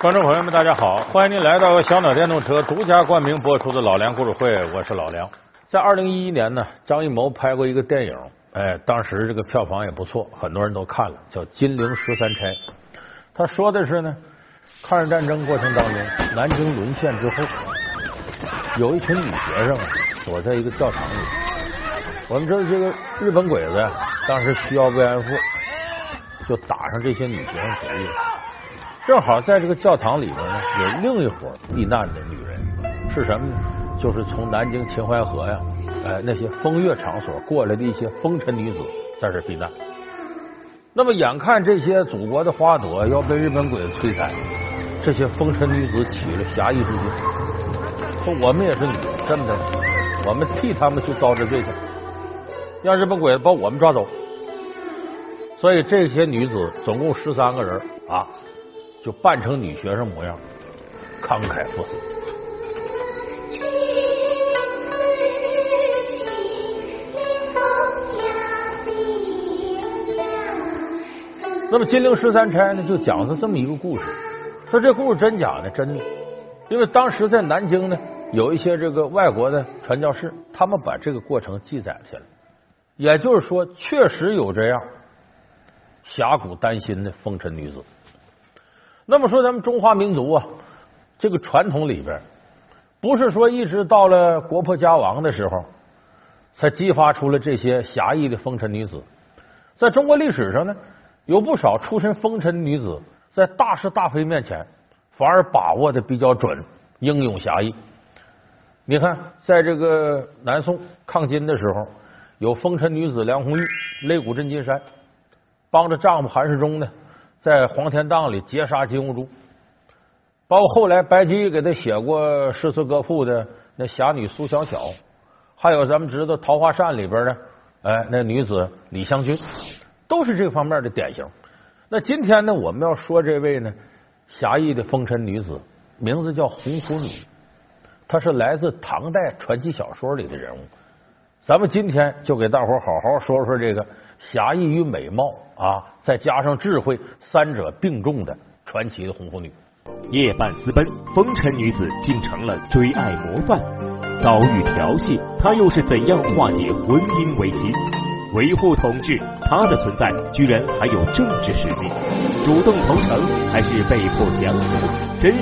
观众朋友们，大家好！欢迎您来到小鸟电动车独家冠名播出的《老梁故事会》，我是老梁。在二零一一年呢，张艺谋拍过一个电影，哎，当时这个票房也不错，很多人都看了，叫《金陵十三钗》。他说的是呢，抗日战争过程当中，南京沦陷之后，有一群女学生躲在一个教堂里。我们知道这个日本鬼子当时需要慰安妇，就打上这些女学生主意了。正好在这个教堂里边呢，有另一伙避难的女人，是什么呢？就是从南京秦淮河呀，哎那些风月场所过来的一些风尘女子，在这避难。那么眼看这些祖国的花朵要被日本鬼子摧残，这些风尘女子起了侠义之心，说我们也是女的，这么的，我们替他们去遭这罪去，让日本鬼子把我们抓走。所以这些女子总共十三个人啊。就扮成女学生模样，慷慨赴死。那么《金陵十三钗》呢，就讲是这么一个故事。说这故事真假呢？真的，因为当时在南京呢，有一些这个外国的传教士，他们把这个过程记载了下来。也就是说，确实有这样侠骨丹心的风尘女子。那么说，咱们中华民族啊，这个传统里边，不是说一直到了国破家亡的时候，才激发出了这些侠义的风尘女子。在中国历史上呢，有不少出身风尘女子，在大是大非面前，反而把握的比较准，英勇侠义。你看，在这个南宋抗金的时候，有风尘女子梁红玉擂鼓镇金山，帮着丈夫韩世忠呢。在黄天荡里截杀金兀术，包括后来白居易给他写过诗词歌赋的那侠女苏小小，还有咱们知道《桃花扇》里边的哎那女子李香君，都是这方面的典型。那今天呢，我们要说这位呢侠义的风尘女子，名字叫红拂女，她是来自唐代传奇小说里的人物。咱们今天就给大伙好好说说这个。侠义与美貌啊，再加上智慧，三者并重的传奇的红拂女。夜半私奔，风尘女子竟成了追爱模范。遭遇调戏，她又是怎样化解婚姻危机？维护统治，她的存在居然还有政治使命。主动投诚还是被迫降服？真